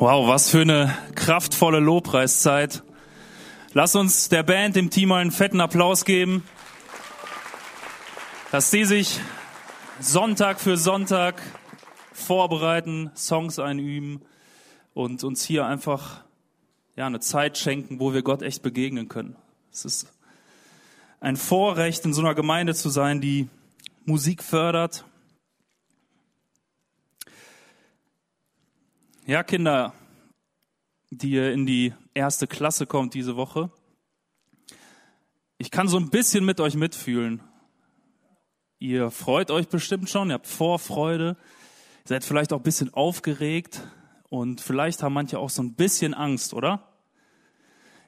Wow, was für eine kraftvolle Lobpreiszeit. Lass uns der Band, dem Team mal einen fetten Applaus geben, dass die sich Sonntag für Sonntag vorbereiten, Songs einüben und uns hier einfach ja, eine Zeit schenken, wo wir Gott echt begegnen können. Es ist ein Vorrecht, in so einer Gemeinde zu sein, die Musik fördert. Ja, Kinder, die ihr in die erste Klasse kommt diese Woche. Ich kann so ein bisschen mit euch mitfühlen. Ihr freut euch bestimmt schon, ihr habt Vorfreude, ihr seid vielleicht auch ein bisschen aufgeregt und vielleicht haben manche auch so ein bisschen Angst, oder?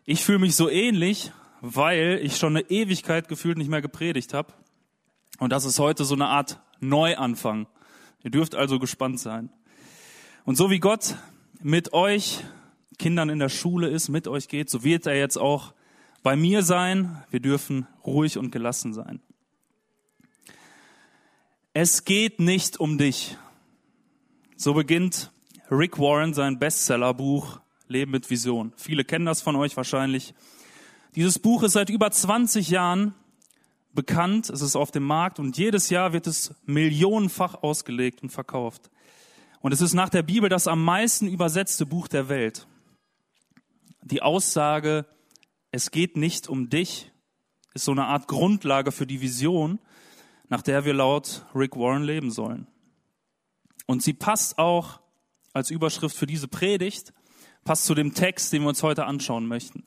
Ich fühle mich so ähnlich, weil ich schon eine Ewigkeit gefühlt nicht mehr gepredigt habe. Und das ist heute so eine Art Neuanfang. Ihr dürft also gespannt sein. Und so wie Gott mit euch Kindern in der Schule ist, mit euch geht, so wird er jetzt auch bei mir sein. Wir dürfen ruhig und gelassen sein. Es geht nicht um dich. So beginnt Rick Warren sein Bestsellerbuch Leben mit Vision. Viele kennen das von euch wahrscheinlich. Dieses Buch ist seit über 20 Jahren bekannt, es ist auf dem Markt und jedes Jahr wird es millionenfach ausgelegt und verkauft. Und es ist nach der Bibel das am meisten übersetzte Buch der Welt. Die Aussage, es geht nicht um dich, ist so eine Art Grundlage für die Vision, nach der wir laut Rick Warren leben sollen. Und sie passt auch als Überschrift für diese Predigt, passt zu dem Text, den wir uns heute anschauen möchten.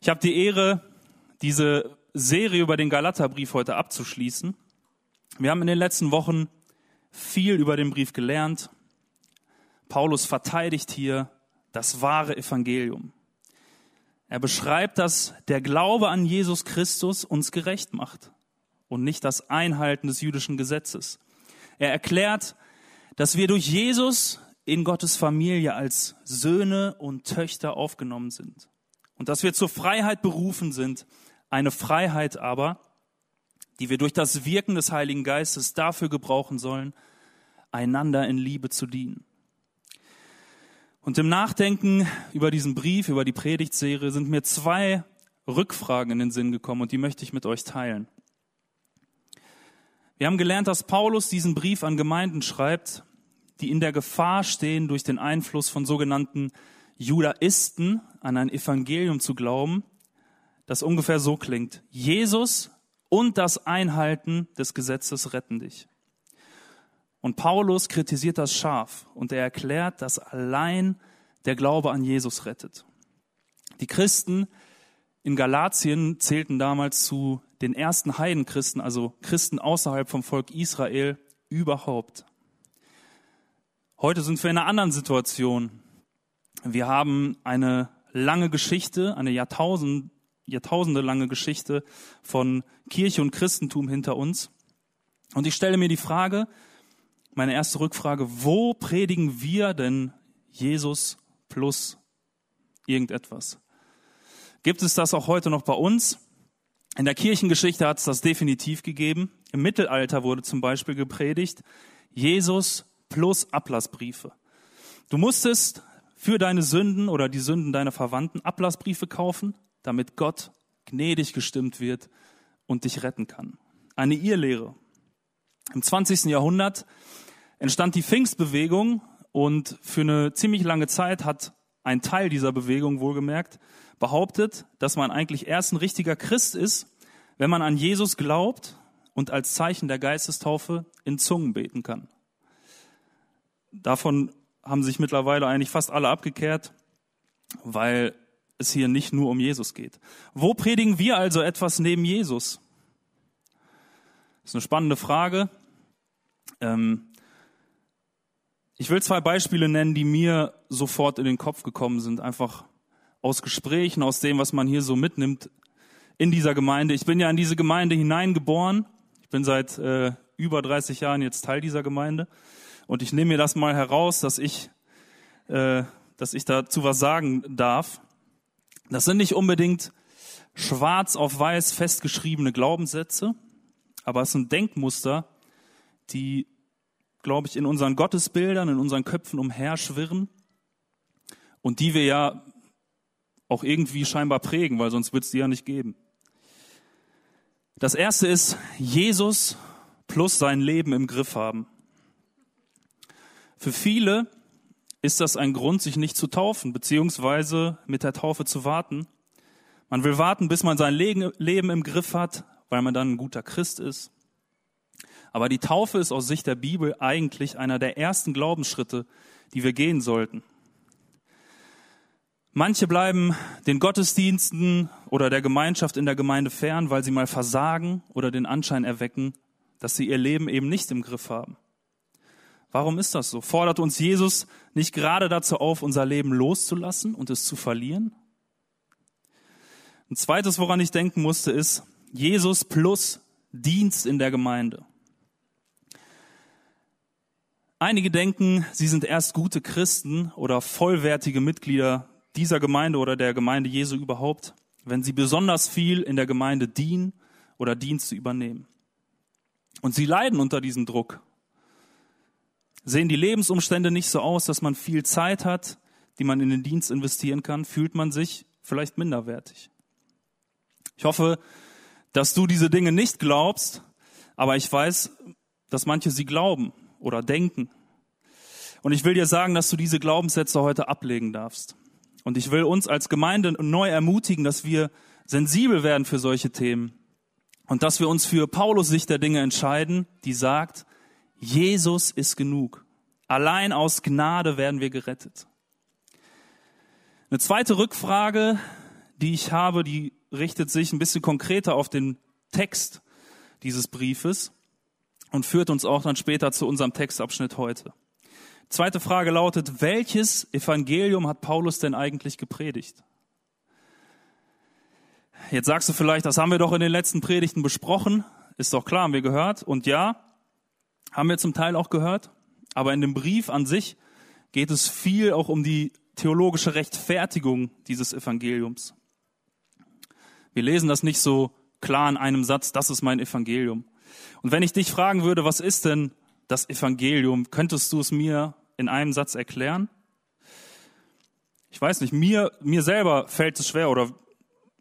Ich habe die Ehre, diese Serie über den Galaterbrief heute abzuschließen. Wir haben in den letzten Wochen viel über den Brief gelernt. Paulus verteidigt hier das wahre Evangelium. Er beschreibt, dass der Glaube an Jesus Christus uns gerecht macht und nicht das Einhalten des jüdischen Gesetzes. Er erklärt, dass wir durch Jesus in Gottes Familie als Söhne und Töchter aufgenommen sind und dass wir zur Freiheit berufen sind, eine Freiheit aber, die wir durch das Wirken des Heiligen Geistes dafür gebrauchen sollen, einander in Liebe zu dienen. Und im Nachdenken über diesen Brief, über die Predigtserie sind mir zwei Rückfragen in den Sinn gekommen und die möchte ich mit euch teilen. Wir haben gelernt, dass Paulus diesen Brief an Gemeinden schreibt, die in der Gefahr stehen, durch den Einfluss von sogenannten Judaisten an ein Evangelium zu glauben, das ungefähr so klingt. Jesus und das Einhalten des Gesetzes retten dich. Und Paulus kritisiert das scharf und er erklärt, dass allein der Glaube an Jesus rettet. Die Christen in Galatien zählten damals zu den ersten Heidenchristen, also Christen außerhalb vom Volk Israel überhaupt. Heute sind wir in einer anderen Situation. Wir haben eine lange Geschichte, eine Jahrtausend, Jahrtausende lange Geschichte von Kirche und Christentum hinter uns. Und ich stelle mir die Frage, meine erste Rückfrage, wo predigen wir denn Jesus plus irgendetwas? Gibt es das auch heute noch bei uns? In der Kirchengeschichte hat es das definitiv gegeben. Im Mittelalter wurde zum Beispiel gepredigt, Jesus plus Ablassbriefe. Du musstest für deine Sünden oder die Sünden deiner Verwandten Ablassbriefe kaufen, damit Gott gnädig gestimmt wird und dich retten kann. Eine Irrlehre. Im 20. Jahrhundert entstand die Pfingstbewegung und für eine ziemlich lange Zeit hat ein Teil dieser Bewegung wohlgemerkt behauptet, dass man eigentlich erst ein richtiger Christ ist, wenn man an Jesus glaubt und als Zeichen der Geistestaufe in Zungen beten kann. Davon haben sich mittlerweile eigentlich fast alle abgekehrt, weil es hier nicht nur um Jesus geht. Wo predigen wir also etwas neben Jesus? Das ist eine spannende Frage. Ähm, ich will zwei Beispiele nennen, die mir sofort in den Kopf gekommen sind, einfach aus Gesprächen, aus dem, was man hier so mitnimmt in dieser Gemeinde. Ich bin ja in diese Gemeinde hineingeboren. Ich bin seit äh, über 30 Jahren jetzt Teil dieser Gemeinde. Und ich nehme mir das mal heraus, dass ich, äh, dass ich dazu was sagen darf. Das sind nicht unbedingt schwarz auf weiß festgeschriebene Glaubenssätze, aber es sind Denkmuster, die, glaube ich, in unseren Gottesbildern, in unseren Köpfen umherschwirren und die wir ja auch irgendwie scheinbar prägen, weil sonst wird es die ja nicht geben. Das erste ist Jesus plus sein Leben im Griff haben. Für viele ist das ein Grund, sich nicht zu taufen, beziehungsweise mit der Taufe zu warten. Man will warten, bis man sein Leben im Griff hat, weil man dann ein guter Christ ist. Aber die Taufe ist aus Sicht der Bibel eigentlich einer der ersten Glaubensschritte, die wir gehen sollten. Manche bleiben den Gottesdiensten oder der Gemeinschaft in der Gemeinde fern, weil sie mal versagen oder den Anschein erwecken, dass sie ihr Leben eben nicht im Griff haben. Warum ist das so? Fordert uns Jesus nicht gerade dazu auf, unser Leben loszulassen und es zu verlieren? Ein zweites, woran ich denken musste, ist Jesus plus Dienst in der Gemeinde. Einige denken, sie sind erst gute Christen oder vollwertige Mitglieder dieser Gemeinde oder der Gemeinde Jesu überhaupt, wenn sie besonders viel in der Gemeinde dienen oder Dienste übernehmen. Und sie leiden unter diesem Druck. Sehen die Lebensumstände nicht so aus, dass man viel Zeit hat, die man in den Dienst investieren kann, fühlt man sich vielleicht minderwertig. Ich hoffe, dass du diese Dinge nicht glaubst, aber ich weiß, dass manche sie glauben oder denken. Und ich will dir sagen, dass du diese Glaubenssätze heute ablegen darfst. Und ich will uns als Gemeinde neu ermutigen, dass wir sensibel werden für solche Themen und dass wir uns für Paulus Sicht der Dinge entscheiden, die sagt, Jesus ist genug. Allein aus Gnade werden wir gerettet. Eine zweite Rückfrage, die ich habe, die richtet sich ein bisschen konkreter auf den Text dieses Briefes und führt uns auch dann später zu unserem Textabschnitt heute. Zweite Frage lautet, welches Evangelium hat Paulus denn eigentlich gepredigt? Jetzt sagst du vielleicht, das haben wir doch in den letzten Predigten besprochen. Ist doch klar, haben wir gehört. Und ja, haben wir zum Teil auch gehört. Aber in dem Brief an sich geht es viel auch um die theologische Rechtfertigung dieses Evangeliums. Wir lesen das nicht so klar in einem Satz, das ist mein Evangelium. Und wenn ich dich fragen würde, was ist denn das Evangelium, könntest du es mir in einem Satz erklären? Ich weiß nicht, mir, mir selber fällt es schwer oder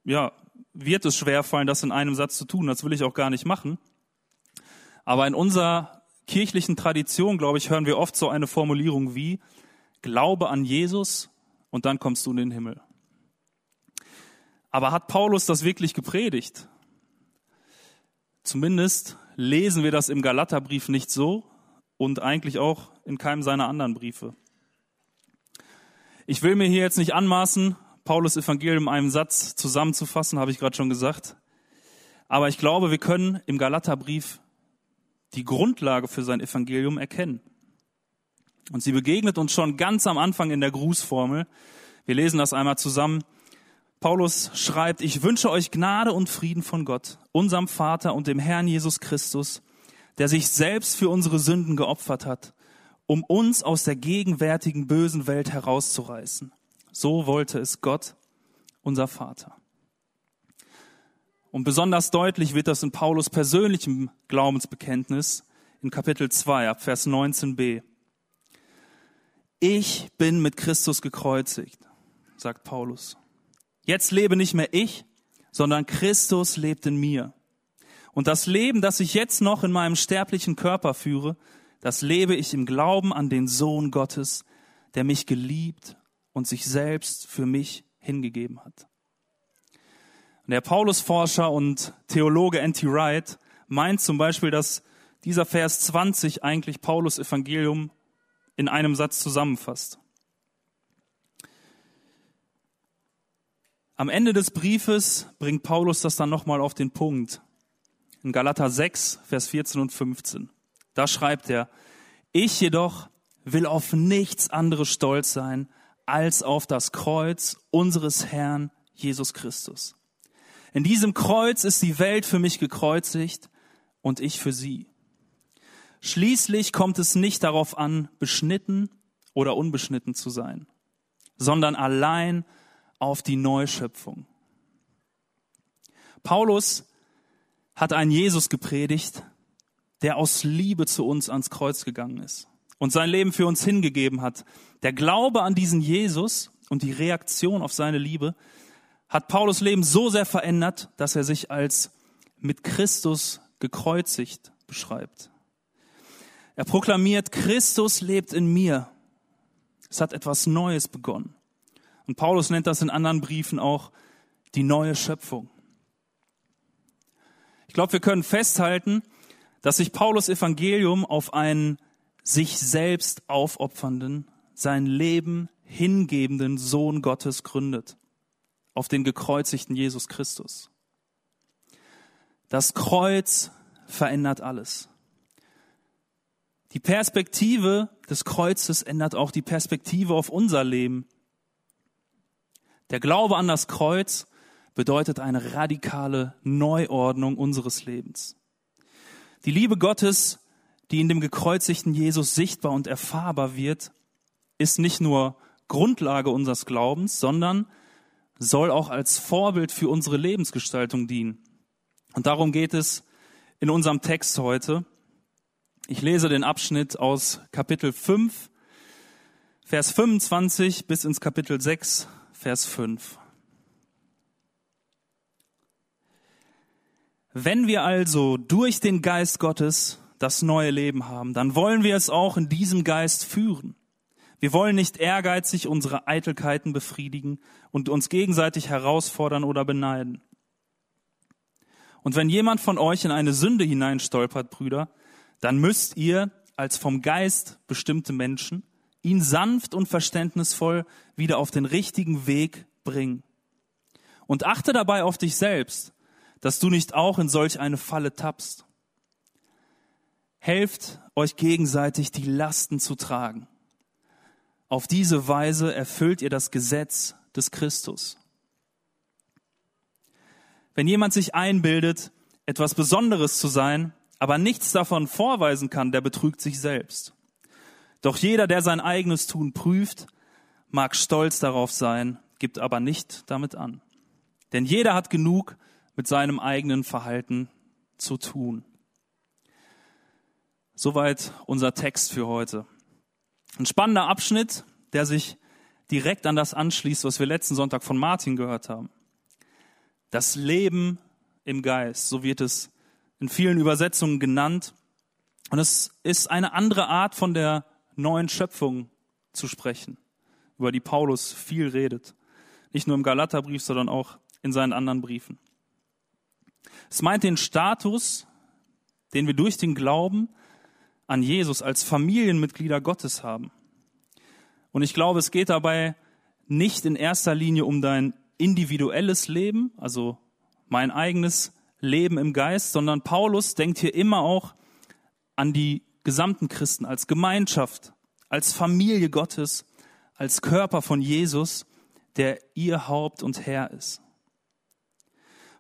ja, wird es schwer fallen, das in einem Satz zu tun. Das will ich auch gar nicht machen. Aber in unserer kirchlichen Tradition, glaube ich, hören wir oft so eine Formulierung wie Glaube an Jesus und dann kommst du in den Himmel. Aber hat Paulus das wirklich gepredigt? Zumindest lesen wir das im Galaterbrief nicht so und eigentlich auch in keinem seiner anderen Briefe. Ich will mir hier jetzt nicht anmaßen, Paulus Evangelium in einem Satz zusammenzufassen, habe ich gerade schon gesagt. Aber ich glaube, wir können im Galaterbrief die Grundlage für sein Evangelium erkennen. Und sie begegnet uns schon ganz am Anfang in der Grußformel. Wir lesen das einmal zusammen. Paulus schreibt, ich wünsche euch Gnade und Frieden von Gott, unserem Vater und dem Herrn Jesus Christus, der sich selbst für unsere Sünden geopfert hat um uns aus der gegenwärtigen bösen Welt herauszureißen. So wollte es Gott, unser Vater. Und besonders deutlich wird das in Paulus persönlichem Glaubensbekenntnis in Kapitel 2 ab Vers 19b. Ich bin mit Christus gekreuzigt, sagt Paulus. Jetzt lebe nicht mehr ich, sondern Christus lebt in mir. Und das Leben, das ich jetzt noch in meinem sterblichen Körper führe, das lebe ich im Glauben an den Sohn Gottes, der mich geliebt und sich selbst für mich hingegeben hat. Der Paulusforscher und Theologe N.T. Wright meint zum Beispiel, dass dieser Vers 20 eigentlich Paulus Evangelium in einem Satz zusammenfasst. Am Ende des Briefes bringt Paulus das dann nochmal auf den Punkt. In Galater 6, Vers 14 und 15. Da schreibt er, ich jedoch will auf nichts anderes stolz sein als auf das Kreuz unseres Herrn Jesus Christus. In diesem Kreuz ist die Welt für mich gekreuzigt und ich für sie. Schließlich kommt es nicht darauf an, beschnitten oder unbeschnitten zu sein, sondern allein auf die Neuschöpfung. Paulus hat einen Jesus gepredigt, der aus Liebe zu uns ans Kreuz gegangen ist und sein Leben für uns hingegeben hat. Der Glaube an diesen Jesus und die Reaktion auf seine Liebe hat Paulus Leben so sehr verändert, dass er sich als mit Christus gekreuzigt beschreibt. Er proklamiert, Christus lebt in mir. Es hat etwas Neues begonnen. Und Paulus nennt das in anderen Briefen auch die neue Schöpfung. Ich glaube, wir können festhalten, dass sich Paulus Evangelium auf einen sich selbst aufopfernden, sein Leben hingebenden Sohn Gottes gründet, auf den gekreuzigten Jesus Christus. Das Kreuz verändert alles. Die Perspektive des Kreuzes ändert auch die Perspektive auf unser Leben. Der Glaube an das Kreuz bedeutet eine radikale Neuordnung unseres Lebens. Die Liebe Gottes, die in dem gekreuzigten Jesus sichtbar und erfahrbar wird, ist nicht nur Grundlage unseres Glaubens, sondern soll auch als Vorbild für unsere Lebensgestaltung dienen. Und darum geht es in unserem Text heute. Ich lese den Abschnitt aus Kapitel 5, Vers 25 bis ins Kapitel 6, Vers 5. Wenn wir also durch den Geist Gottes das neue Leben haben, dann wollen wir es auch in diesem Geist führen. Wir wollen nicht ehrgeizig unsere Eitelkeiten befriedigen und uns gegenseitig herausfordern oder beneiden. Und wenn jemand von euch in eine Sünde hineinstolpert, Brüder, dann müsst ihr als vom Geist bestimmte Menschen ihn sanft und verständnisvoll wieder auf den richtigen Weg bringen. Und achte dabei auf dich selbst, dass du nicht auch in solch eine Falle tappst. Helft euch gegenseitig die Lasten zu tragen. Auf diese Weise erfüllt ihr das Gesetz des Christus. Wenn jemand sich einbildet, etwas Besonderes zu sein, aber nichts davon vorweisen kann, der betrügt sich selbst. Doch jeder, der sein eigenes Tun prüft, mag stolz darauf sein, gibt aber nicht damit an. Denn jeder hat genug mit seinem eigenen Verhalten zu tun. Soweit unser Text für heute. Ein spannender Abschnitt, der sich direkt an das anschließt, was wir letzten Sonntag von Martin gehört haben. Das Leben im Geist, so wird es in vielen Übersetzungen genannt. Und es ist eine andere Art von der neuen Schöpfung zu sprechen, über die Paulus viel redet. Nicht nur im Galaterbrief, sondern auch in seinen anderen Briefen. Es meint den Status, den wir durch den Glauben an Jesus als Familienmitglieder Gottes haben. Und ich glaube, es geht dabei nicht in erster Linie um dein individuelles Leben, also mein eigenes Leben im Geist, sondern Paulus denkt hier immer auch an die gesamten Christen als Gemeinschaft, als Familie Gottes, als Körper von Jesus, der ihr Haupt und Herr ist.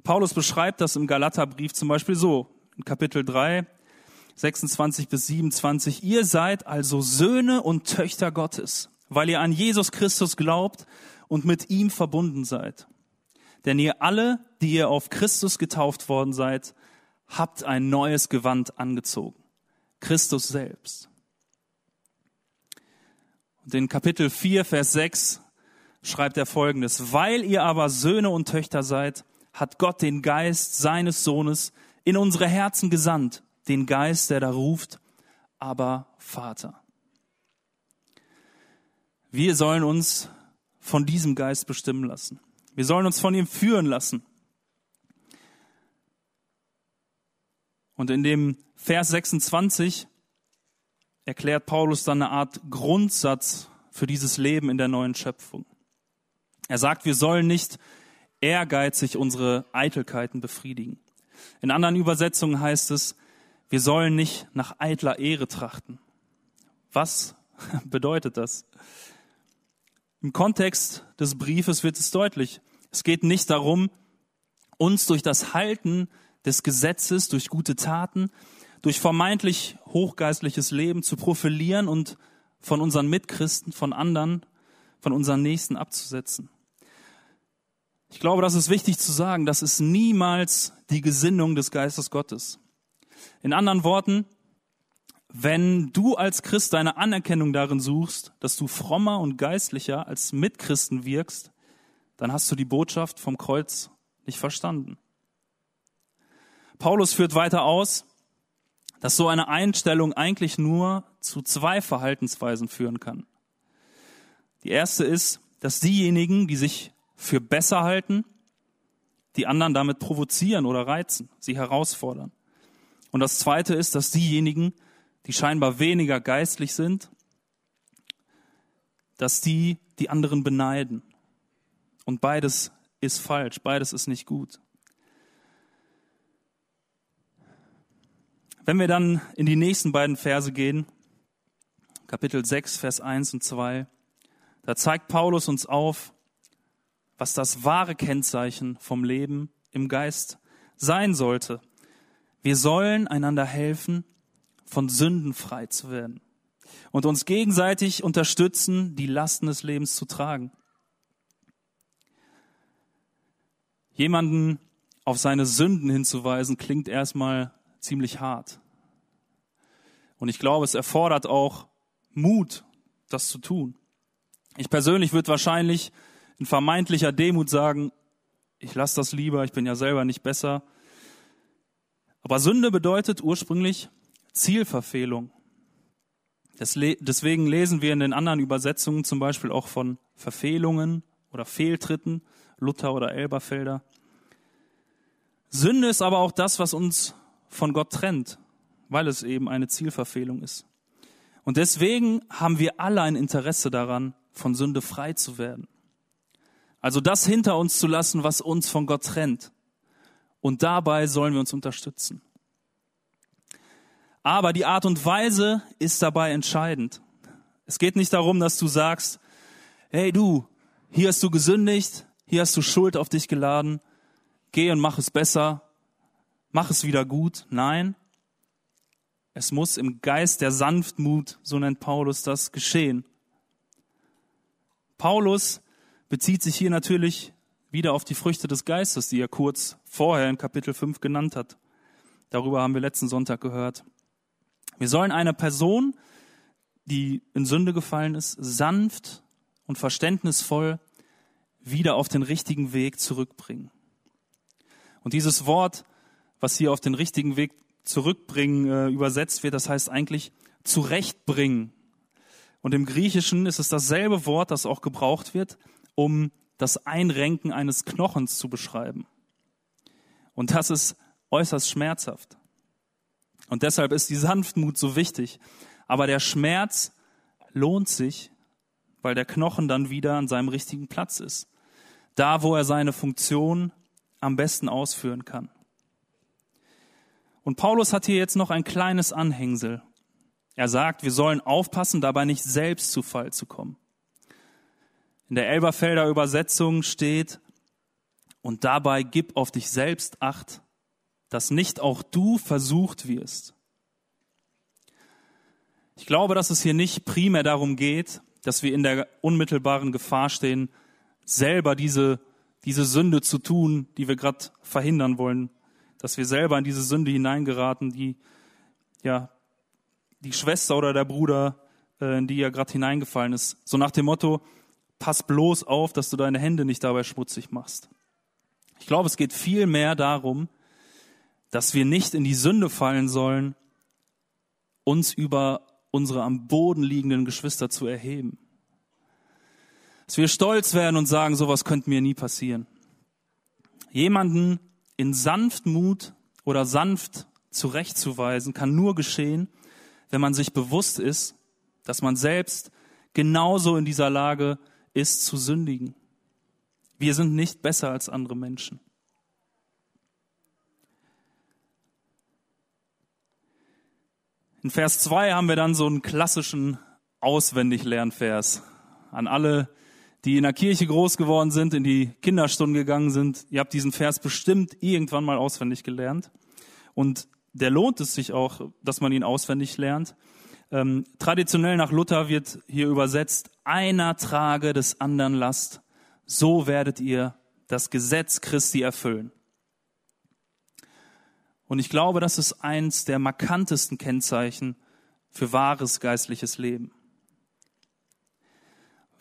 Paulus beschreibt das im Galaterbrief zum Beispiel so, in Kapitel 3, 26 bis 27. Ihr seid also Söhne und Töchter Gottes, weil ihr an Jesus Christus glaubt und mit ihm verbunden seid. Denn ihr alle, die ihr auf Christus getauft worden seid, habt ein neues Gewand angezogen. Christus selbst. Und in Kapitel 4, Vers 6 schreibt er folgendes. Weil ihr aber Söhne und Töchter seid, hat Gott den Geist seines Sohnes in unsere Herzen gesandt. Den Geist, der da ruft, aber Vater. Wir sollen uns von diesem Geist bestimmen lassen. Wir sollen uns von ihm führen lassen. Und in dem Vers 26 erklärt Paulus dann eine Art Grundsatz für dieses Leben in der neuen Schöpfung. Er sagt, wir sollen nicht ehrgeizig unsere Eitelkeiten befriedigen. In anderen Übersetzungen heißt es, wir sollen nicht nach eitler Ehre trachten. Was bedeutet das? Im Kontext des Briefes wird es deutlich. Es geht nicht darum, uns durch das Halten des Gesetzes, durch gute Taten, durch vermeintlich hochgeistliches Leben zu profilieren und von unseren Mitchristen, von anderen, von unseren Nächsten abzusetzen. Ich glaube, das ist wichtig zu sagen, das ist niemals die Gesinnung des Geistes Gottes. In anderen Worten, wenn du als Christ deine Anerkennung darin suchst, dass du frommer und geistlicher als Mitchristen wirkst, dann hast du die Botschaft vom Kreuz nicht verstanden. Paulus führt weiter aus, dass so eine Einstellung eigentlich nur zu zwei Verhaltensweisen führen kann. Die erste ist, dass diejenigen, die sich für besser halten, die anderen damit provozieren oder reizen, sie herausfordern. Und das zweite ist, dass diejenigen, die scheinbar weniger geistlich sind, dass die die anderen beneiden. Und beides ist falsch, beides ist nicht gut. Wenn wir dann in die nächsten beiden Verse gehen, Kapitel 6, Vers 1 und 2, da zeigt Paulus uns auf, was das wahre Kennzeichen vom Leben im Geist sein sollte. Wir sollen einander helfen, von Sünden frei zu werden und uns gegenseitig unterstützen, die Lasten des Lebens zu tragen. Jemanden auf seine Sünden hinzuweisen, klingt erstmal ziemlich hart. Und ich glaube, es erfordert auch Mut, das zu tun. Ich persönlich würde wahrscheinlich in vermeintlicher Demut sagen, ich lasse das lieber, ich bin ja selber nicht besser. Aber Sünde bedeutet ursprünglich Zielverfehlung. Deswegen lesen wir in den anderen Übersetzungen zum Beispiel auch von Verfehlungen oder Fehltritten, Luther oder Elberfelder. Sünde ist aber auch das, was uns von Gott trennt, weil es eben eine Zielverfehlung ist. Und deswegen haben wir alle ein Interesse daran, von Sünde frei zu werden. Also das hinter uns zu lassen, was uns von Gott trennt. Und dabei sollen wir uns unterstützen. Aber die Art und Weise ist dabei entscheidend. Es geht nicht darum, dass du sagst, hey du, hier hast du gesündigt, hier hast du Schuld auf dich geladen, geh und mach es besser, mach es wieder gut. Nein, es muss im Geist der Sanftmut, so nennt Paulus das, geschehen. Paulus bezieht sich hier natürlich wieder auf die Früchte des Geistes, die er kurz vorher in Kapitel 5 genannt hat. Darüber haben wir letzten Sonntag gehört. Wir sollen eine Person, die in Sünde gefallen ist, sanft und verständnisvoll wieder auf den richtigen Weg zurückbringen. Und dieses Wort, was hier auf den richtigen Weg zurückbringen äh, übersetzt wird, das heißt eigentlich zurechtbringen. Und im Griechischen ist es dasselbe Wort, das auch gebraucht wird, um das Einrenken eines Knochens zu beschreiben. Und das ist äußerst schmerzhaft. Und deshalb ist die Sanftmut so wichtig. Aber der Schmerz lohnt sich, weil der Knochen dann wieder an seinem richtigen Platz ist. Da, wo er seine Funktion am besten ausführen kann. Und Paulus hat hier jetzt noch ein kleines Anhängsel. Er sagt, wir sollen aufpassen, dabei nicht selbst zu Fall zu kommen. In der Elberfelder Übersetzung steht, und dabei gib auf dich selbst acht, dass nicht auch du versucht wirst. Ich glaube, dass es hier nicht primär darum geht, dass wir in der unmittelbaren Gefahr stehen, selber diese, diese Sünde zu tun, die wir gerade verhindern wollen, dass wir selber in diese Sünde hineingeraten, die ja die Schwester oder der Bruder, äh, in die ja gerade hineingefallen ist. So nach dem Motto, pass bloß auf, dass du deine Hände nicht dabei schmutzig machst. Ich glaube, es geht viel mehr darum, dass wir nicht in die Sünde fallen sollen, uns über unsere am Boden liegenden Geschwister zu erheben. Dass wir stolz werden und sagen, sowas könnte mir nie passieren. Jemanden in Sanftmut oder sanft zurechtzuweisen, kann nur geschehen, wenn man sich bewusst ist, dass man selbst genauso in dieser Lage ist zu sündigen. Wir sind nicht besser als andere Menschen. In Vers 2 haben wir dann so einen klassischen Auswendiglernvers an alle, die in der Kirche groß geworden sind, in die Kinderstunden gegangen sind. Ihr habt diesen Vers bestimmt irgendwann mal auswendig gelernt. Und der lohnt es sich auch, dass man ihn auswendig lernt. Ähm, traditionell nach Luther wird hier übersetzt, einer trage des anderen Last, so werdet ihr das Gesetz Christi erfüllen. Und ich glaube, das ist eins der markantesten Kennzeichen für wahres geistliches Leben.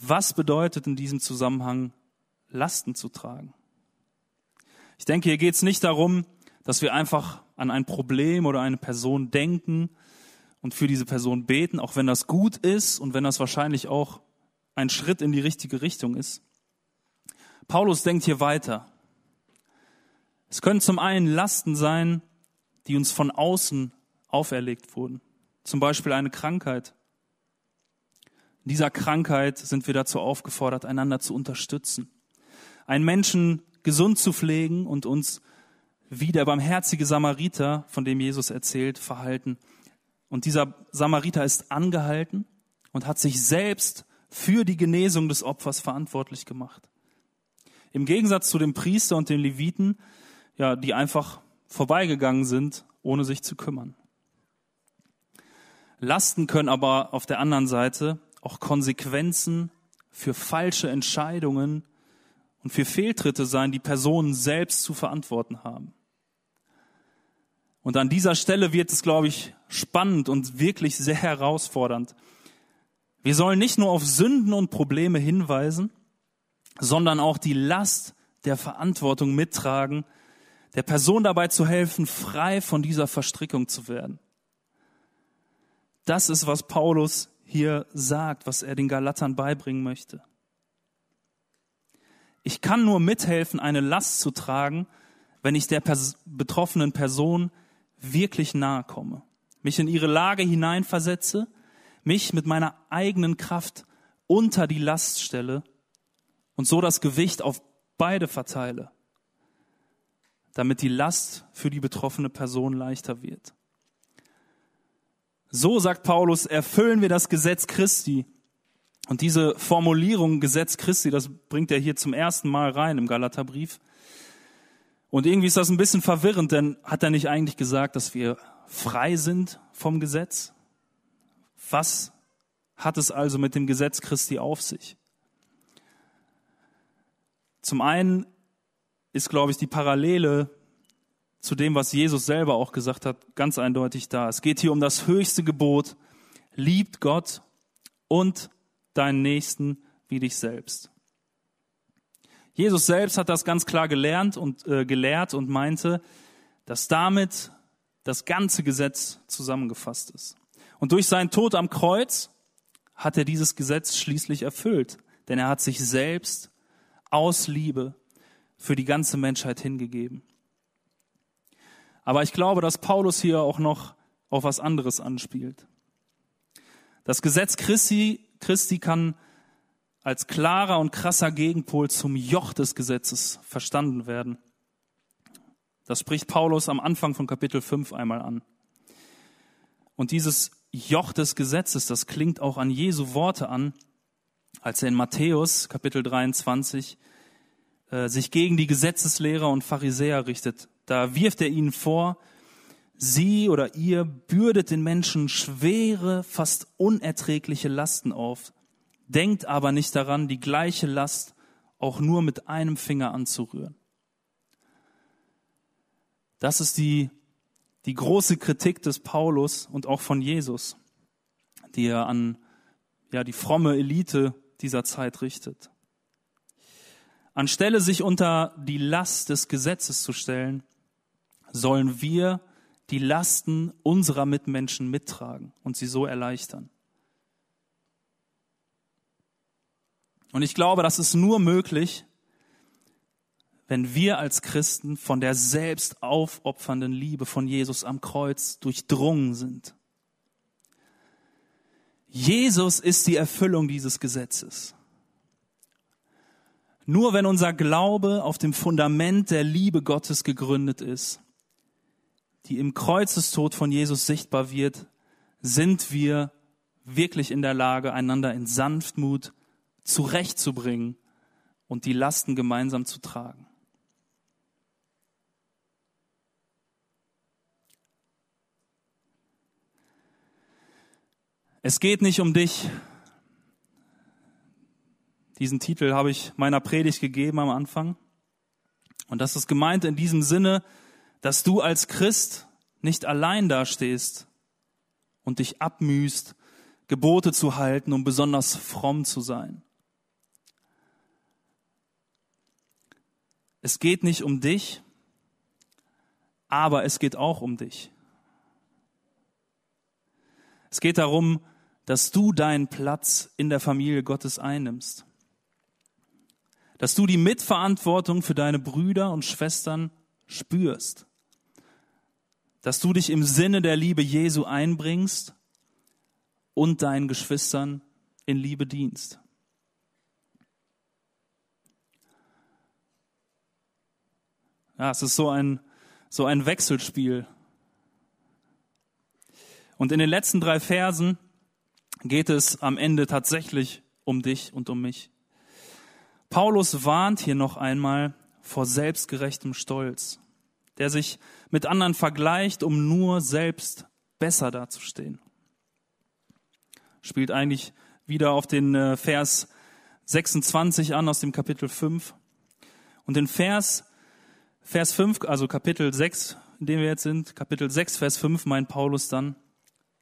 Was bedeutet in diesem Zusammenhang Lasten zu tragen? Ich denke, hier geht es nicht darum, dass wir einfach an ein Problem oder eine Person denken und für diese Person beten, auch wenn das gut ist und wenn das wahrscheinlich auch ein Schritt in die richtige Richtung ist. Paulus denkt hier weiter. Es können zum einen Lasten sein, die uns von außen auferlegt wurden. Zum Beispiel eine Krankheit. In dieser Krankheit sind wir dazu aufgefordert, einander zu unterstützen. Einen Menschen gesund zu pflegen und uns wie der barmherzige Samariter, von dem Jesus erzählt, verhalten. Und dieser Samariter ist angehalten und hat sich selbst für die Genesung des Opfers verantwortlich gemacht. Im Gegensatz zu dem Priester und den Leviten, ja, die einfach vorbeigegangen sind, ohne sich zu kümmern. Lasten können aber auf der anderen Seite auch Konsequenzen für falsche Entscheidungen und für Fehltritte sein, die Personen selbst zu verantworten haben. Und an dieser Stelle wird es, glaube ich, spannend und wirklich sehr herausfordernd. Wir sollen nicht nur auf Sünden und Probleme hinweisen, sondern auch die Last der Verantwortung mittragen, der Person dabei zu helfen, frei von dieser Verstrickung zu werden. Das ist, was Paulus hier sagt, was er den Galatern beibringen möchte. Ich kann nur mithelfen, eine Last zu tragen, wenn ich der pers betroffenen Person wirklich nahe komme, mich in ihre Lage hineinversetze, mich mit meiner eigenen Kraft unter die Last stelle und so das Gewicht auf beide verteile, damit die Last für die betroffene Person leichter wird. So, sagt Paulus, erfüllen wir das Gesetz Christi. Und diese Formulierung Gesetz Christi, das bringt er hier zum ersten Mal rein im Galaterbrief. Und irgendwie ist das ein bisschen verwirrend, denn hat er nicht eigentlich gesagt, dass wir frei sind vom Gesetz? Was hat es also mit dem Gesetz Christi auf sich? Zum einen ist, glaube ich, die Parallele zu dem, was Jesus selber auch gesagt hat, ganz eindeutig da. Es geht hier um das höchste Gebot, liebt Gott und deinen Nächsten wie dich selbst. Jesus selbst hat das ganz klar gelernt und äh, gelehrt und meinte, dass damit das ganze Gesetz zusammengefasst ist. Und durch seinen Tod am Kreuz hat er dieses Gesetz schließlich erfüllt, denn er hat sich selbst aus Liebe für die ganze Menschheit hingegeben. Aber ich glaube, dass Paulus hier auch noch auf was anderes anspielt. Das Gesetz Christi, Christi kann als klarer und krasser Gegenpol zum Joch des Gesetzes verstanden werden. Das spricht Paulus am Anfang von Kapitel 5 einmal an. Und dieses Joch des Gesetzes, das klingt auch an Jesu Worte an, als er in Matthäus Kapitel 23 äh, sich gegen die Gesetzeslehrer und Pharisäer richtet. Da wirft er ihnen vor, sie oder ihr bürdet den Menschen schwere, fast unerträgliche Lasten auf, denkt aber nicht daran, die gleiche Last auch nur mit einem Finger anzurühren. Das ist die, die große Kritik des Paulus und auch von Jesus, die er an ja, die fromme Elite dieser Zeit richtet. Anstelle sich unter die Last des Gesetzes zu stellen, sollen wir die Lasten unserer Mitmenschen mittragen und sie so erleichtern. Und ich glaube, das ist nur möglich, wenn wir als Christen von der selbst aufopfernden Liebe von Jesus am Kreuz durchdrungen sind. Jesus ist die Erfüllung dieses Gesetzes. Nur wenn unser Glaube auf dem Fundament der Liebe Gottes gegründet ist, die im Kreuzestod von Jesus sichtbar wird, sind wir wirklich in der Lage, einander in Sanftmut zurechtzubringen und die Lasten gemeinsam zu tragen. Es geht nicht um dich. Diesen Titel habe ich meiner Predigt gegeben am Anfang. Und das ist gemeint in diesem Sinne, dass du als Christ nicht allein dastehst und dich abmühst, Gebote zu halten, um besonders fromm zu sein. Es geht nicht um dich, aber es geht auch um dich. Es geht darum, dass du deinen Platz in der Familie Gottes einnimmst. Dass du die Mitverantwortung für deine Brüder und Schwestern spürst. Dass du dich im Sinne der Liebe Jesu einbringst und deinen Geschwistern in Liebe dienst. Ja, es ist so ein, so ein Wechselspiel. Und in den letzten drei Versen geht es am Ende tatsächlich um dich und um mich. Paulus warnt hier noch einmal vor selbstgerechtem Stolz, der sich mit anderen vergleicht, um nur selbst besser dazustehen. Spielt eigentlich wieder auf den äh, Vers 26 an aus dem Kapitel 5. Und den Vers Vers 5, also Kapitel 6, in dem wir jetzt sind, Kapitel 6, Vers 5 meint Paulus dann,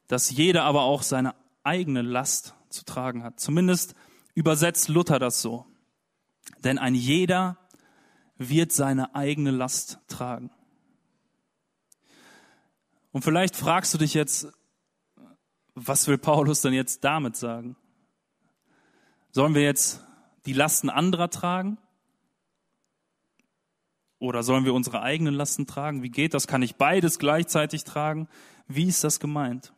dass jeder aber auch seine eigene Last zu tragen hat. Zumindest übersetzt Luther das so. Denn ein jeder wird seine eigene Last tragen. Und vielleicht fragst du dich jetzt, was will Paulus denn jetzt damit sagen? Sollen wir jetzt die Lasten anderer tragen? Oder sollen wir unsere eigenen Lasten tragen? Wie geht das? Kann ich beides gleichzeitig tragen? Wie ist das gemeint?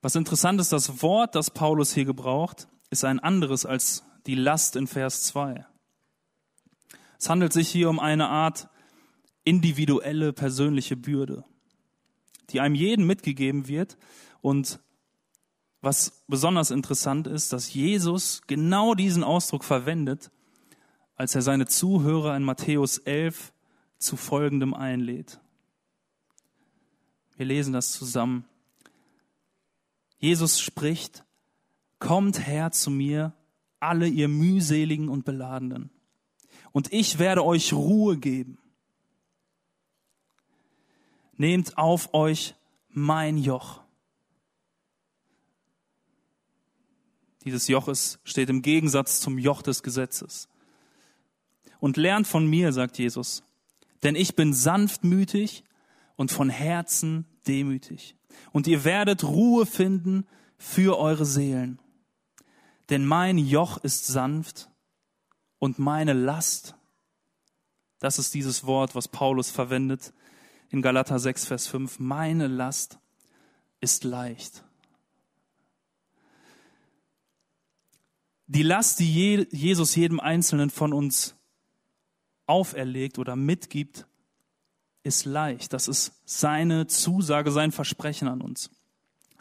Was interessant ist, das Wort, das Paulus hier gebraucht, ist ein anderes als die Last in Vers 2. Es handelt sich hier um eine Art individuelle persönliche Bürde, die einem jeden mitgegeben wird und was besonders interessant ist, dass Jesus genau diesen Ausdruck verwendet, als er seine Zuhörer in Matthäus 11 zu folgendem einlädt. Wir lesen das zusammen. Jesus spricht, Kommt her zu mir, alle ihr mühseligen und beladenen, und ich werde euch Ruhe geben. Nehmt auf euch mein Joch Dieses Joch ist, steht im Gegensatz zum Joch des Gesetzes. Und lernt von mir, sagt Jesus, denn ich bin sanftmütig und von Herzen demütig. Und ihr werdet Ruhe finden für eure Seelen. Denn mein Joch ist sanft und meine Last, das ist dieses Wort, was Paulus verwendet in Galater 6, Vers 5, meine Last ist leicht. Die Last, die Jesus jedem Einzelnen von uns auferlegt oder mitgibt, ist leicht. Das ist seine Zusage, sein Versprechen an uns.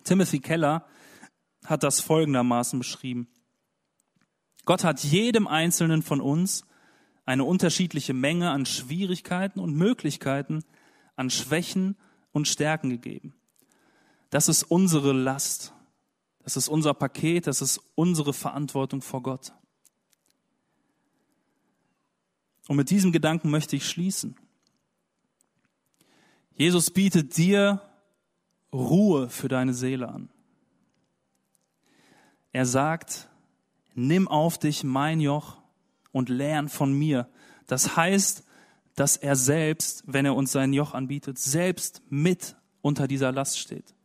Timothy Keller hat das folgendermaßen beschrieben. Gott hat jedem Einzelnen von uns eine unterschiedliche Menge an Schwierigkeiten und Möglichkeiten, an Schwächen und Stärken gegeben. Das ist unsere Last. Das ist unser Paket, das ist unsere Verantwortung vor Gott. Und mit diesem Gedanken möchte ich schließen. Jesus bietet dir Ruhe für deine Seele an. Er sagt, nimm auf dich mein Joch und lern von mir. Das heißt, dass er selbst, wenn er uns sein Joch anbietet, selbst mit unter dieser Last steht.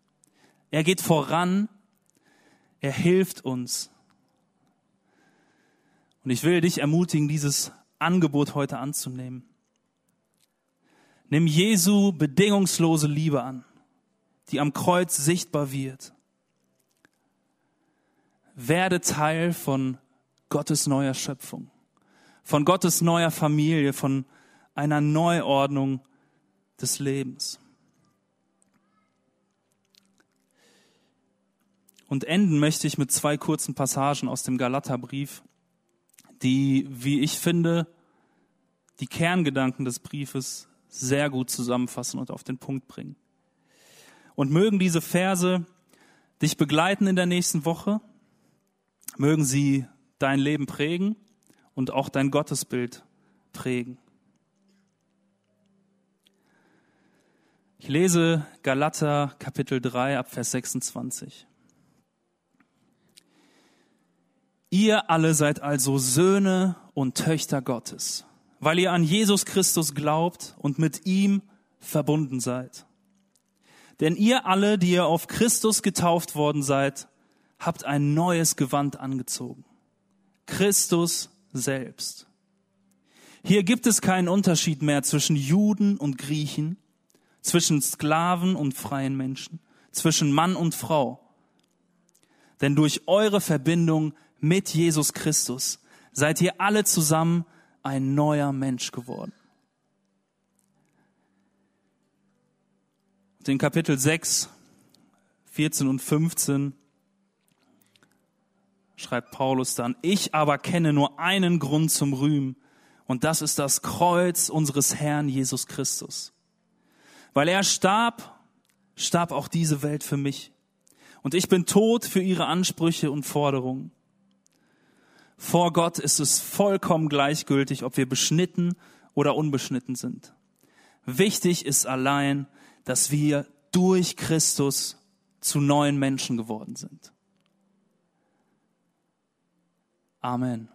Er geht voran er hilft uns. Und ich will dich ermutigen, dieses Angebot heute anzunehmen. Nimm Jesu bedingungslose Liebe an, die am Kreuz sichtbar wird. Werde Teil von Gottes neuer Schöpfung, von Gottes neuer Familie, von einer Neuordnung des Lebens. Und enden möchte ich mit zwei kurzen Passagen aus dem Galaterbrief, die, wie ich finde, die Kerngedanken des Briefes sehr gut zusammenfassen und auf den Punkt bringen. Und mögen diese Verse dich begleiten in der nächsten Woche, mögen sie dein Leben prägen und auch dein Gottesbild prägen. Ich lese Galater Kapitel 3 ab Vers 26. Ihr alle seid also Söhne und Töchter Gottes, weil ihr an Jesus Christus glaubt und mit ihm verbunden seid. Denn ihr alle, die ihr auf Christus getauft worden seid, habt ein neues Gewand angezogen. Christus selbst. Hier gibt es keinen Unterschied mehr zwischen Juden und Griechen, zwischen Sklaven und freien Menschen, zwischen Mann und Frau. Denn durch eure Verbindung mit Jesus Christus seid ihr alle zusammen ein neuer Mensch geworden. In Kapitel 6, 14 und 15 schreibt Paulus dann, ich aber kenne nur einen Grund zum Rühmen, und das ist das Kreuz unseres Herrn Jesus Christus. Weil er starb, starb auch diese Welt für mich. Und ich bin tot für ihre Ansprüche und Forderungen. Vor Gott ist es vollkommen gleichgültig, ob wir beschnitten oder unbeschnitten sind. Wichtig ist allein, dass wir durch Christus zu neuen Menschen geworden sind. Amen.